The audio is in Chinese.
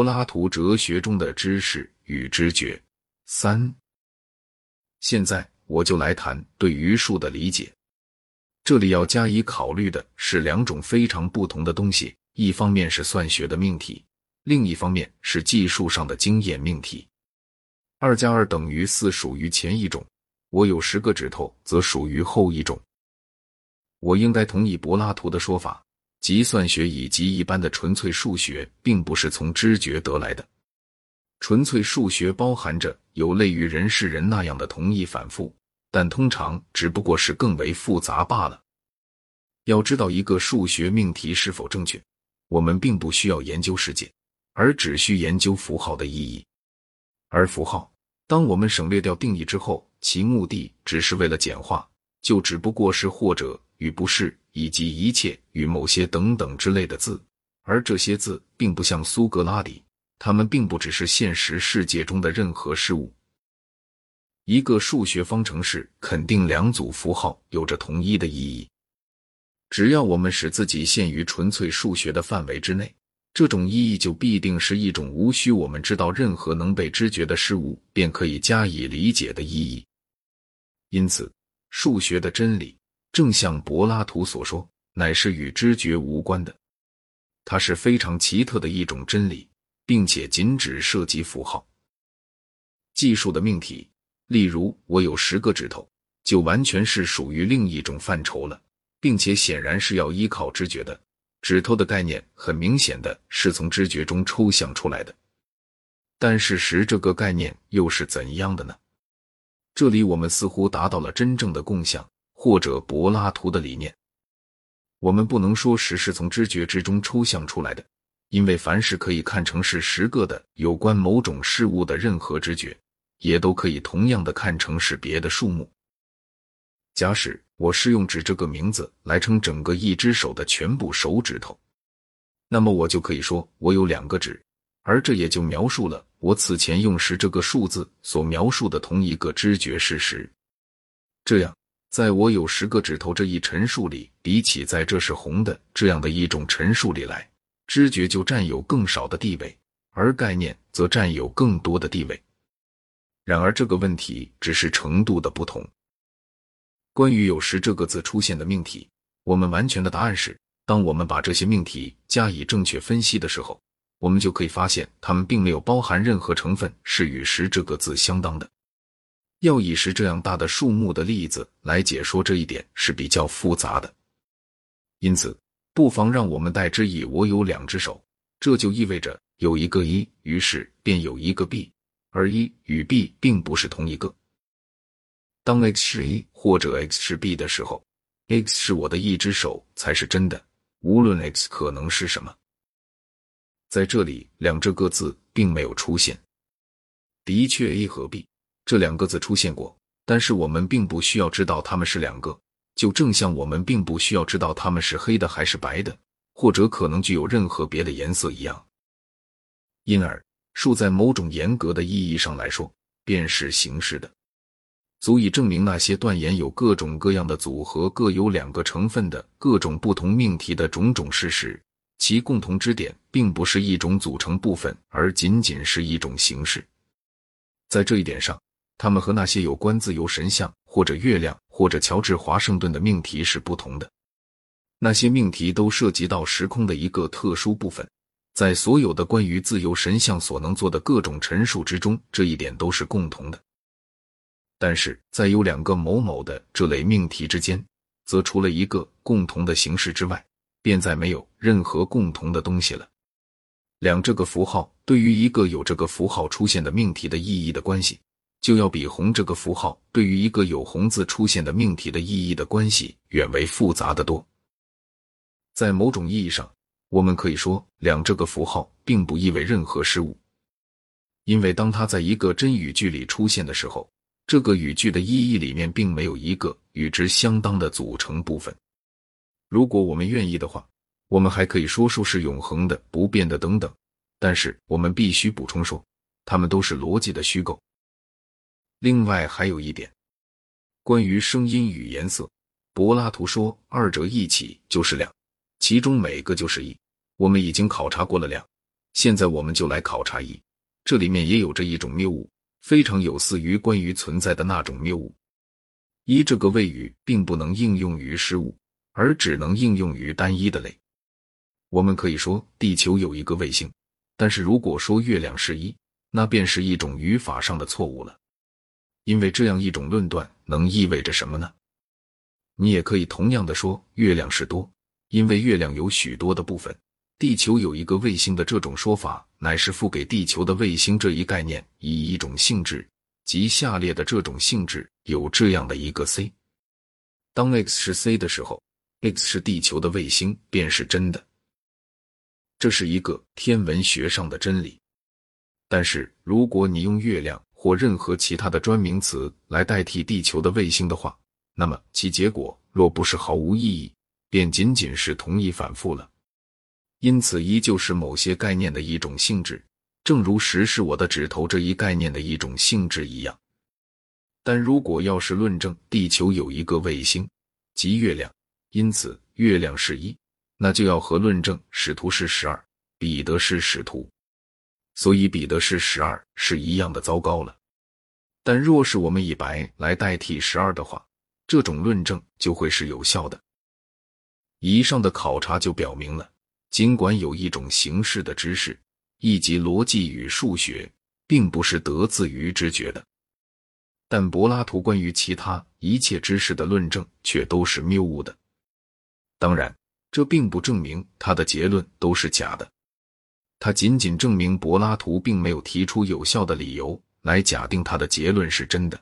柏拉图哲学中的知识与知觉。三，现在我就来谈对于数的理解。这里要加以考虑的是两种非常不同的东西：一方面是算学的命题，另一方面是技术上的经验命题。二加二等于四属于前一种，我有十个指头则属于后一种。我应该同意柏拉图的说法，计算学以及一般的纯粹数学并不是从知觉得来的。纯粹数学包含着有类于人是人那样的同义反复，但通常只不过是更为复杂罢了。要知道一个数学命题是否正确，我们并不需要研究世界，而只需研究符号的意义。而符号，当我们省略掉定义之后，其目的只是为了简化，就只不过是或者。与不是，以及一切与某些等等之类的字，而这些字并不像苏格拉底，他们并不只是现实世界中的任何事物。一个数学方程式肯定两组符号有着同一的意义。只要我们使自己限于纯粹数学的范围之内，这种意义就必定是一种无需我们知道任何能被知觉的事物便可以加以理解的意义。因此，数学的真理。正像柏拉图所说，乃是与知觉无关的，它是非常奇特的一种真理，并且仅只涉及符号。技术的命题，例如我有十个指头，就完全是属于另一种范畴了，并且显然是要依靠知觉的。指头的概念很明显的是从知觉中抽象出来的，但事实这个概念又是怎样的呢？这里我们似乎达到了真正的共享。或者柏拉图的理念，我们不能说实是从知觉之中抽象出来的，因为凡是可以看成是十个的有关某种事物的任何知觉，也都可以同样的看成是别的数目。假使我是用“指”这个名字来称整个一只手的全部手指头，那么我就可以说我有两个指，而这也就描述了我此前用“十”这个数字所描述的同一个知觉事实。这样。在我有十个指头这一陈述里，比起在这是红的这样的一种陈述里来，知觉就占有更少的地位，而概念则占有更多的地位。然而，这个问题只是程度的不同。关于有时这个字出现的命题，我们完全的答案是：当我们把这些命题加以正确分析的时候，我们就可以发现它们并没有包含任何成分是与十这个字相当的。要以十这样大的数目的例子来解说这一点是比较复杂的，因此不妨让我们代之以我有两只手，这就意味着有一个一，于是便有一个 b，而一与 b 并不是同一个。当 x 是一或者 x 是 b 的时候，x 是我的一只手才是真的，无论 x 可能是什么。在这里，两这个字并没有出现，的确 a 和 b。这两个字出现过，但是我们并不需要知道它们是两个，就正像我们并不需要知道它们是黑的还是白的，或者可能具有任何别的颜色一样。因而，数在某种严格的意义上来说，便是形式的，足以证明那些断言有各种各样的组合、各有两个成分的各种不同命题的种种事实，其共同之点并不是一种组成部分，而仅仅是一种形式。在这一点上。他们和那些有关自由神像或者月亮或者乔治华盛顿的命题是不同的。那些命题都涉及到时空的一个特殊部分，在所有的关于自由神像所能做的各种陈述之中，这一点都是共同的。但是在有两个某某的这类命题之间，则除了一个共同的形式之外，便再没有任何共同的东西了。两这个符号对于一个有这个符号出现的命题的意义的关系。就要比红这个符号对于一个有红字出现的命题的意义的关系远为复杂的多。在某种意义上，我们可以说两这个符号并不意味任何事物，因为当它在一个真语句里出现的时候，这个语句的意义里面并没有一个与之相当的组成部分。如果我们愿意的话，我们还可以说数是永恒的、不变的等等，但是我们必须补充说，它们都是逻辑的虚构。另外还有一点，关于声音与颜色，柏拉图说二者一起就是两，其中每个就是一。我们已经考察过了两，现在我们就来考察一，这里面也有着一种谬误，非常有似于关于存在的那种谬误。一，这个谓语并不能应用于事物，而只能应用于单一的类。我们可以说地球有一个卫星，但是如果说月亮是一，那便是一种语法上的错误了。因为这样一种论断能意味着什么呢？你也可以同样的说月亮是多，因为月亮有许多的部分。地球有一个卫星的这种说法，乃是赋给地球的卫星这一概念以一种性质，即下列的这种性质有这样的一个 c。当 x 是 c 的时候，x 是地球的卫星便是真的。这是一个天文学上的真理。但是如果你用月亮或任何其他的专名词来代替地球的卫星的话，那么其结果若不是毫无意义，便仅仅是同一反复了。因此，依旧是某些概念的一种性质，正如“十是我的指头”这一概念的一种性质一样。但如果要是论证地球有一个卫星，即月亮，因此月亮是一，那就要和论证使徒是十二，彼得是使徒，所以彼得是十二是一样的糟糕了。但若是我们以白来代替十二的话，这种论证就会是有效的。以上的考察就表明了。尽管有一种形式的知识，以及逻辑与数学，并不是得自于知觉的，但柏拉图关于其他一切知识的论证却都是谬误的。当然，这并不证明他的结论都是假的，他仅仅证明柏拉图并没有提出有效的理由来假定他的结论是真的。